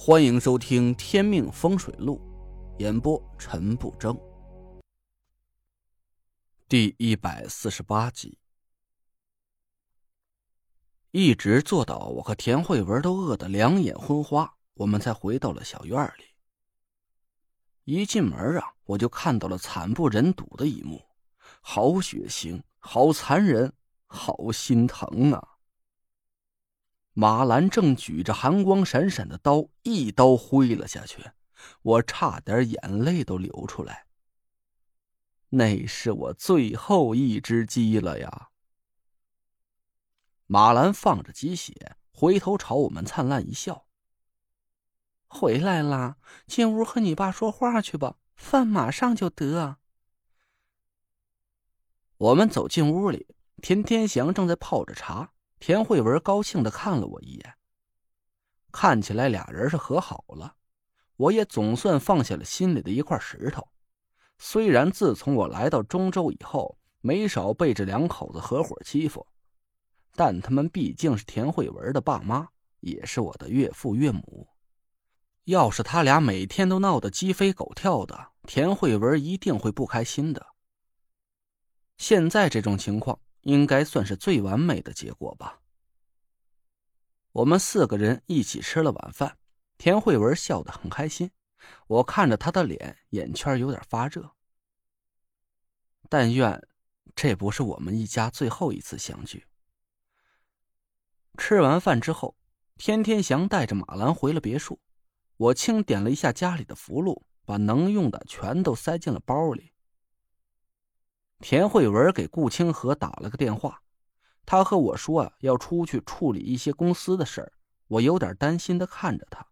欢迎收听《天命风水录》，演播陈不争，第一百四十八集。一直坐到我和田慧文都饿得两眼昏花，我们才回到了小院里。一进门啊，我就看到了惨不忍睹的一幕，好血腥，好残忍，好心疼啊！马兰正举着寒光闪闪的刀，一刀挥了下去，我差点眼泪都流出来。那是我最后一只鸡了呀！马兰放着鸡血，回头朝我们灿烂一笑：“回来啦，进屋和你爸说话去吧，饭马上就得。”我们走进屋里，田天祥正在泡着茶。田慧文高兴的看了我一眼，看起来俩人是和好了，我也总算放下了心里的一块石头。虽然自从我来到中州以后，没少被这两口子合伙欺负，但他们毕竟是田慧文的爸妈，也是我的岳父岳母。要是他俩每天都闹得鸡飞狗跳的，田慧文一定会不开心的。现在这种情况。应该算是最完美的结果吧。我们四个人一起吃了晚饭，田慧文笑得很开心，我看着他的脸，眼圈有点发热。但愿这不是我们一家最后一次相聚。吃完饭之后，天天祥带着马兰回了别墅，我清点了一下家里的符箓，把能用的全都塞进了包里。田慧文给顾清河打了个电话，他和我说啊，要出去处理一些公司的事儿。我有点担心的看着他，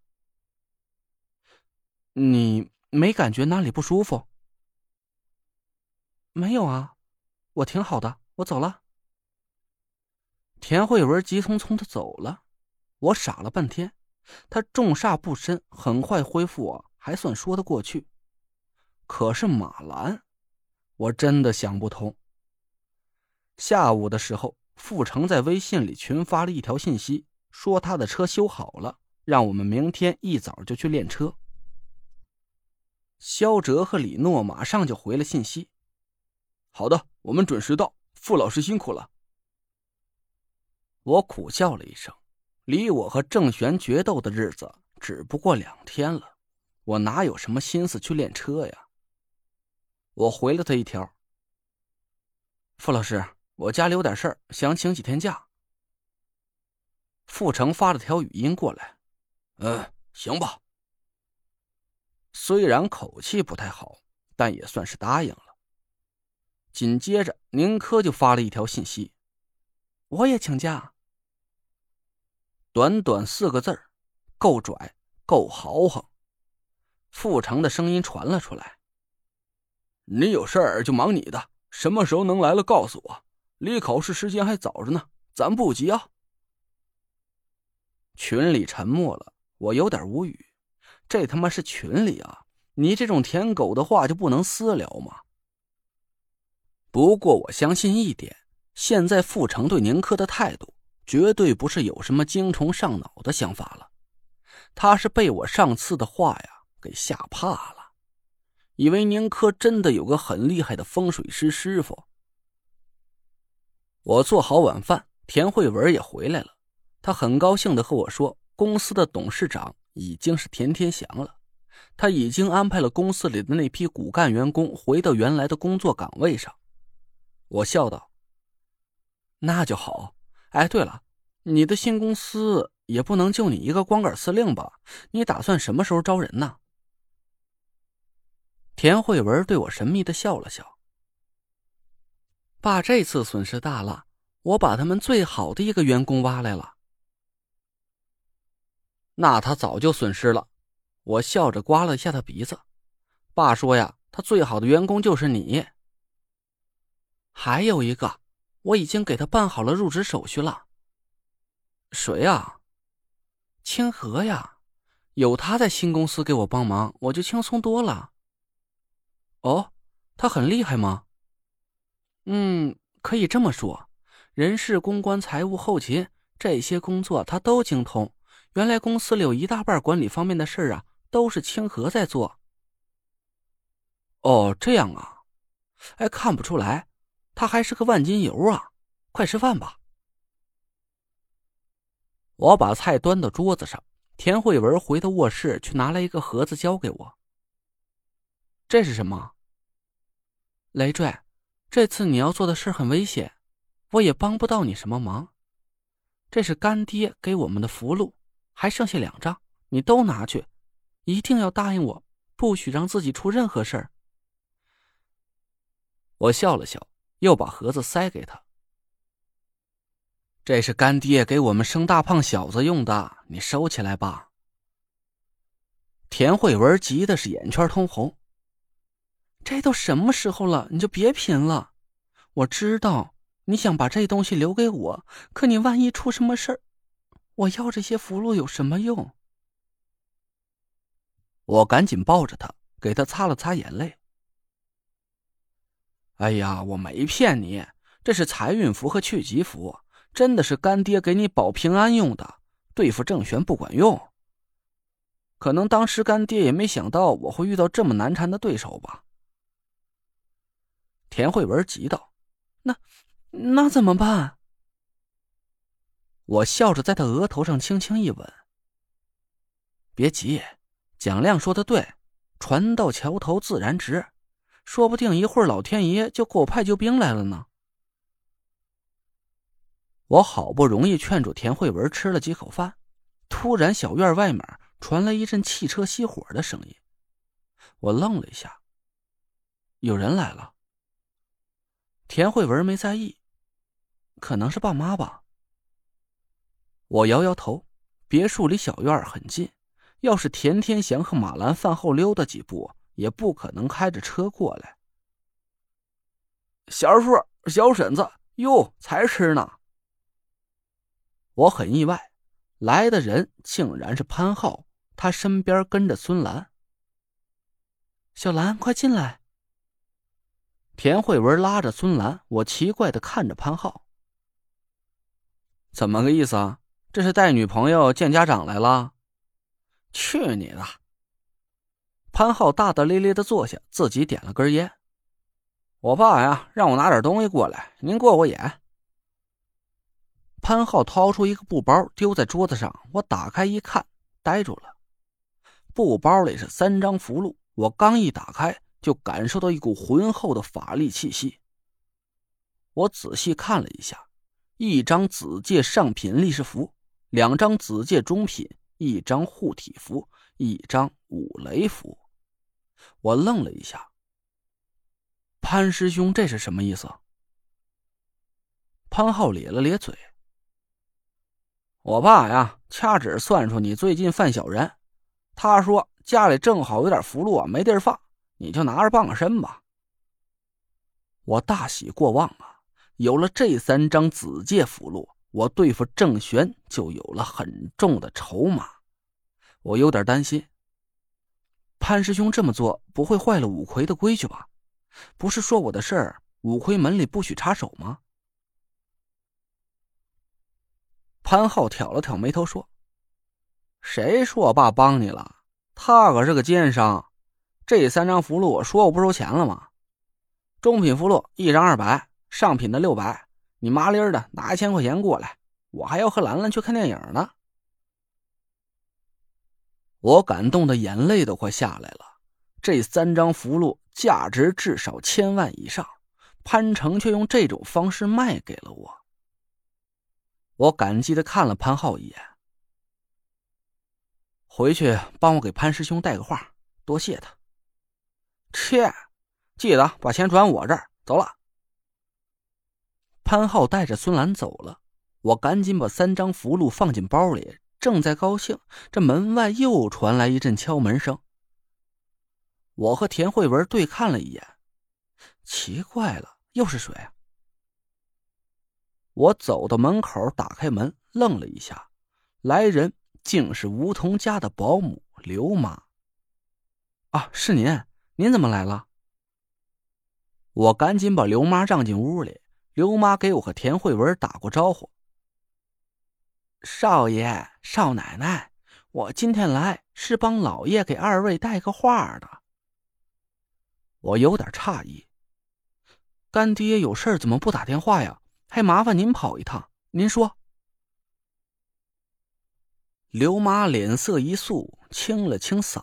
你没感觉哪里不舒服？没有啊，我挺好的，我走了。田慧文急匆匆的走了，我傻了半天，他重煞不深，很快恢复，还算说得过去。可是马兰。我真的想不通。下午的时候，傅成在微信里群发了一条信息，说他的车修好了，让我们明天一早就去练车。肖哲和李诺马上就回了信息：“好的，我们准时到。傅老师辛苦了。”我苦笑了一声，离我和郑玄决斗的日子只不过两天了，我哪有什么心思去练车呀？我回了他一条：“傅老师，我家里有点事儿，想请几天假。”傅成发了条语音过来：“嗯，行吧。”虽然口气不太好，但也算是答应了。紧接着，宁珂就发了一条信息：“我也请假。”短短四个字儿，够拽，够豪横。傅成的声音传了出来。你有事儿就忙你的，什么时候能来了告诉我。离考试时间还早着呢，咱不急啊。群里沉默了，我有点无语。这他妈是群里啊！你这种舔狗的话就不能私聊吗？不过我相信一点，现在傅成对宁珂的态度绝对不是有什么精虫上脑的想法了，他是被我上次的话呀给吓怕了。以为宁珂真的有个很厉害的风水师师傅。我做好晚饭，田慧文也回来了。他很高兴的和我说，公司的董事长已经是田天祥了，他已经安排了公司里的那批骨干员工回到原来的工作岗位上。我笑道：“那就好。哎，对了，你的新公司也不能就你一个光杆司令吧？你打算什么时候招人呢？”田慧文对我神秘的笑了笑。爸这次损失大了，我把他们最好的一个员工挖来了。那他早就损失了。我笑着刮了一下他鼻子。爸说呀，他最好的员工就是你。还有一个，我已经给他办好了入职手续了。谁呀？清河呀，有他在新公司给我帮忙，我就轻松多了。哦，他很厉害吗？嗯，可以这么说，人事、公关、财务、后勤这些工作他都精通，原来公司里有一大半管理方面的事啊，都是清河在做。哦，这样啊，哎，看不出来，他还是个万金油啊！快吃饭吧。我把菜端到桌子上，田慧文回到卧室去拿来一个盒子交给我。这是什么？累赘，这次你要做的事很危险，我也帮不到你什么忙。这是干爹给我们的符箓。还剩下两张，你都拿去，一定要答应我，不许让自己出任何事儿。我笑了笑，又把盒子塞给他。这是干爹给我们生大胖小子用的，你收起来吧。田慧文急的是眼圈通红。这都什么时候了，你就别贫了。我知道你想把这东西留给我，可你万一出什么事儿。我要这些符箓有什么用？我赶紧抱着他，给他擦了擦眼泪。哎呀，我没骗你，这是财运符和去疾符，真的是干爹给你保平安用的，对付郑玄不管用。可能当时干爹也没想到我会遇到这么难缠的对手吧？田慧文急道：“那那怎么办？”我笑着在他额头上轻轻一吻。别急，蒋亮说的对，船到桥头自然直，说不定一会儿老天爷就给我派救兵来了呢。我好不容易劝住田慧文吃了几口饭，突然小院外面传来一阵汽车熄火的声音，我愣了一下，有人来了。田慧文没在意，可能是爸妈吧。我摇摇头，别墅离小院很近，要是田天祥和马兰饭后溜达几步，也不可能开着车过来。小叔、小婶子，哟，才吃呢！我很意外，来的人竟然是潘浩，他身边跟着孙兰。小兰，快进来！田慧文拉着孙兰，我奇怪的看着潘浩，怎么个意思啊？这是带女朋友见家长来了，去你的！潘浩大大咧咧的坐下，自己点了根烟。我爸呀，让我拿点东西过来，您过过眼。潘浩掏出一个布包，丢在桌子上。我打开一看，呆住了。布包里是三张符箓，我刚一打开，就感受到一股浑厚的法力气息。我仔细看了一下，一张紫界上品力士符。两张紫界中品，一张护体符，一张五雷符。我愣了一下。潘师兄，这是什么意思？潘浩咧了咧嘴。我爸呀，掐指算出你最近犯小人，他说家里正好有点符箓啊，没地儿放，你就拿着傍个身吧。我大喜过望啊，有了这三张紫界符箓。我对付郑玄就有了很重的筹码，我有点担心。潘师兄这么做不会坏了五魁的规矩吧？不是说我的事儿，五魁门里不许插手吗？潘浩挑了挑眉头说：“谁说我爸帮你了？他可是个奸商。这三张符箓，我说我不收钱了吗？中品符箓一张二百，上品的六百。”你麻利儿的拿一千块钱过来，我还要和兰兰去看电影呢。我感动的眼泪都快下来了。这三张符箓价值至少千万以上，潘成却用这种方式卖给了我。我感激的看了潘浩一眼，回去帮我给潘师兄带个话，多谢他。切，记得把钱转我这儿。走了。潘浩带着孙兰走了，我赶紧把三张符箓放进包里，正在高兴，这门外又传来一阵敲门声。我和田慧文对看了一眼，奇怪了，又是谁啊？我走到门口，打开门，愣了一下，来人竟是梧桐家的保姆刘妈。啊，是您，您怎么来了？我赶紧把刘妈让进屋里。刘妈给我和田慧文打过招呼。少爷、少奶奶，我今天来是帮老爷给二位带个话的。我有点诧异，干爹有事怎么不打电话呀？还麻烦您跑一趟。您说。刘妈脸色一肃，清了清嗓。